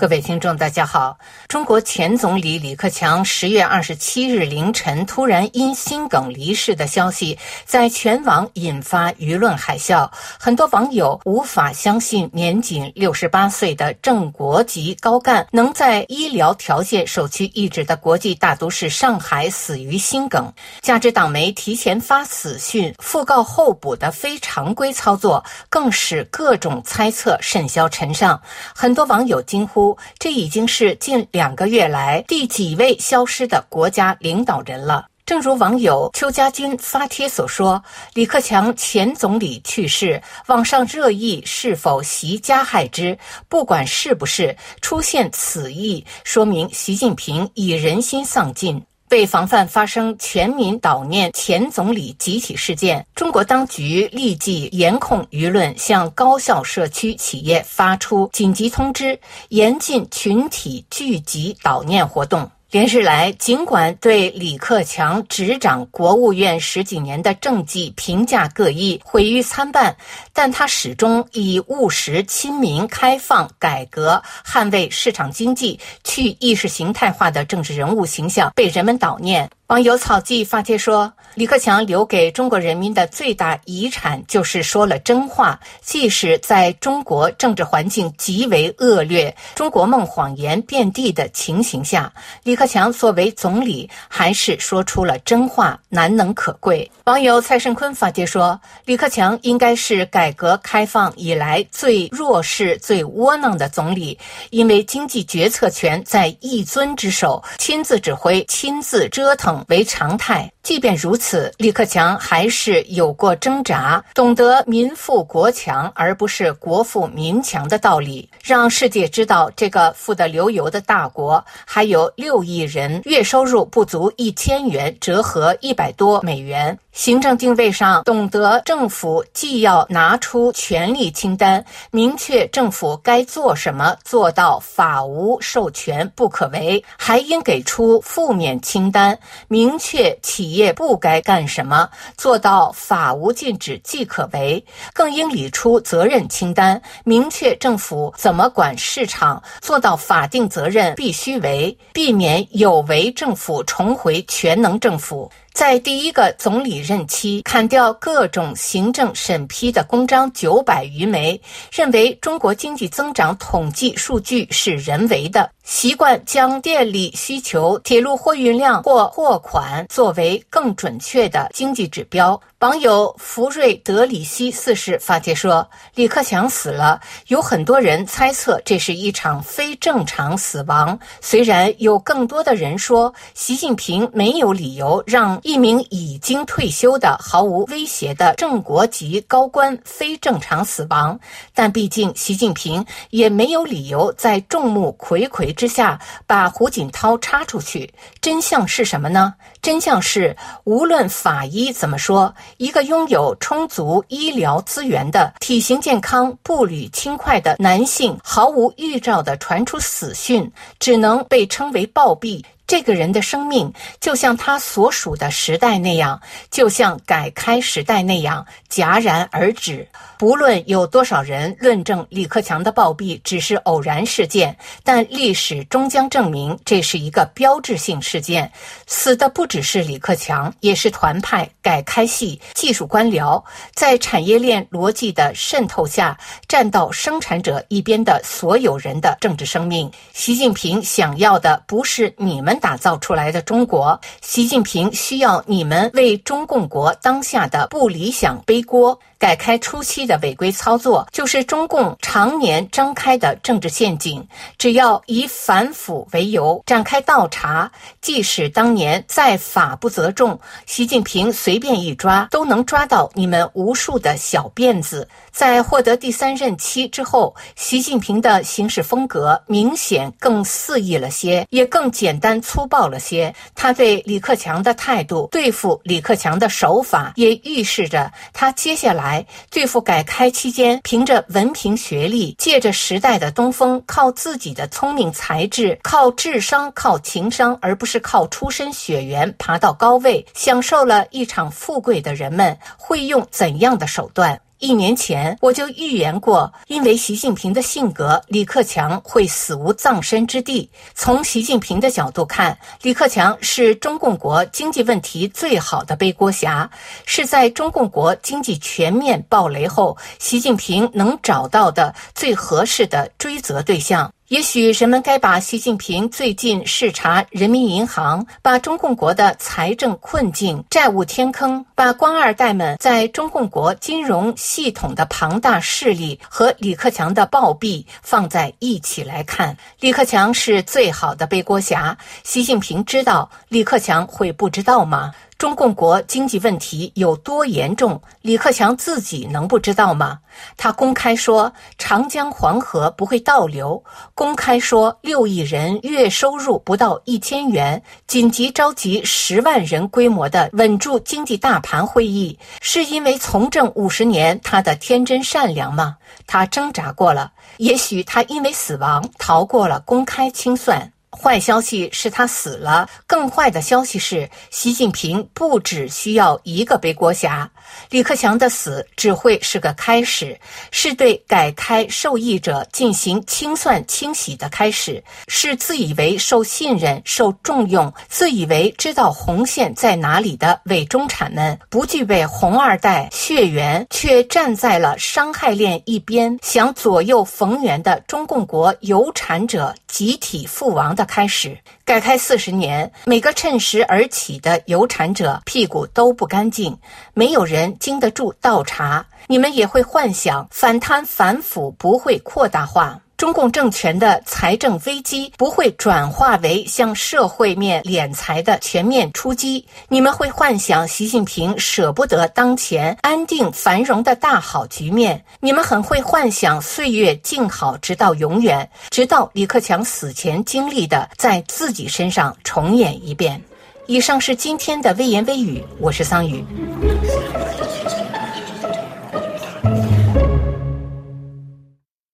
各位听众，大家好。中国前总理李克强十月二十七日凌晨突然因心梗离世的消息，在全网引发舆论海啸。很多网友无法相信，年仅六十八岁的正国级高干能在医疗条件首屈一指的国际大都市上海死于心梗。加之党媒提前发死讯、讣告候补的非常规操作，更使各种猜测甚嚣尘上。很多网友惊呼。这已经是近两个月来第几位消失的国家领导人了。正如网友邱家军发帖所说：“李克强前总理去世，网上热议是否习加害之？不管是不是出现此意，说明习近平已人心丧尽。”为防范发生全民悼念前总理集体事件，中国当局立即严控舆论，向高校、社区、企业发出紧急通知，严禁群体聚集悼念活动。连日来，尽管对李克强执掌国务院十几年的政绩评价各异、毁誉参半，但他始终以务实、亲民、开放、改革、捍卫市场经济、去意识形态化的政治人物形象被人们悼念。网友草记发帖说：“李克强留给中国人民的最大遗产就是说了真话。即使在中国政治环境极为恶劣、中国梦谎言遍地的情形下，李克强作为总理还是说出了真话，难能可贵。”网友蔡胜坤发帖说：“李克强应该是改革开放以来最弱势、最窝囊的总理，因为经济决策权在一尊之手，亲自指挥、亲自折腾。”为常态。即便如此，李克强还是有过挣扎，懂得民富国强而不是国富民强的道理，让世界知道这个富得流油的大国还有六亿人月收入不足一千元，折合一百多美元。行政定位上，懂得政府既要拿出权力清单，明确政府该做什么，做到法无授权不可为，还应给出负面清单，明确企。业不该干什么，做到法无禁止即可为；更应理出责任清单，明确政府怎么管市场，做到法定责任必须为，避免有为政府重回全能政府。在第一个总理任期，砍掉各种行政审批的公章九百余枚，认为中国经济增长统计数据是人为的，习惯将电力需求、铁路货运量或货款作为更准确的经济指标。网友福瑞德里希四世发帖说：“李克强死了，有很多人猜测这是一场非正常死亡。虽然有更多的人说习近平没有理由让一名已经退休的、毫无威胁的正国级高官非正常死亡，但毕竟习近平也没有理由在众目睽睽之下把胡锦涛插出去。真相是什么呢？真相是，无论法医怎么说。”一个拥有充足医疗资源的、体型健康、步履轻快的男性，毫无预兆的传出死讯，只能被称为暴毙。这个人的生命就像他所属的时代那样，就像改开时代那样戛然而止。不论有多少人论证李克强的暴毙只是偶然事件，但历史终将证明这是一个标志性事件。死的不只是李克强，也是团派、改开系、技术官僚，在产业链逻辑的渗透下，站到生产者一边的所有人的政治生命。习近平想要的不是你们。打造出来的中国，习近平需要你们为中共国当下的不理想背锅。改开初期的违规操作，就是中共常年张开的政治陷阱。只要以反腐为由展开倒查，即使当年再法不责众，习近平随便一抓，都能抓到你们无数的小辫子。在获得第三任期之后，习近平的行事风格明显更肆意了些，也更简单粗暴了些。他对李克强的态度，对付李克强的手法，也预示着他接下来。来对付改开期间凭着文凭学历，借着时代的东风，靠自己的聪明才智，靠智商，靠情商，而不是靠出身血缘爬到高位，享受了一场富贵的人们会用怎样的手段？一年前我就预言过，因为习近平的性格，李克强会死无葬身之地。从习近平的角度看，李克强是中共国经济问题最好的背锅侠，是在中共国经济全面暴雷后，习近平能找到的最合适的追责对象。也许人们该把习近平最近视察人民银行，把中共国的财政困境、债务天坑，把官二代们在中共国金融系统的庞大势力和李克强的暴毙放在一起来看。李克强是最好的背锅侠，习近平知道，李克强会不知道吗？中共国经济问题有多严重？李克强自己能不知道吗？他公开说长江黄河不会倒流，公开说六亿人月收入不到一千元，紧急召集十万人规模的稳住经济大盘会议，是因为从政五十年他的天真善良吗？他挣扎过了，也许他因为死亡逃过了公开清算。坏消息是他死了，更坏的消息是，习近平不只需要一个背锅侠。李克强的死只会是个开始，是对改开受益者进行清算清洗的开始，是自以为受信任、受重用、自以为知道红线在哪里的伪中产们，不具备红二代血缘，却站在了伤害链一边，想左右逢源的中共国有产者集体覆亡的开始。改开四十年，每个趁时而起的有产者屁股都不干净，没有人经得住倒茶。你们也会幻想反贪反腐不会扩大化。中共政权的财政危机不会转化为向社会面敛财的全面出击。你们会幻想习近平舍不得当前安定繁荣的大好局面。你们很会幻想岁月静好直到永远，直到李克强死前经历的在自己身上重演一遍。以上是今天的微言微语，我是桑榆。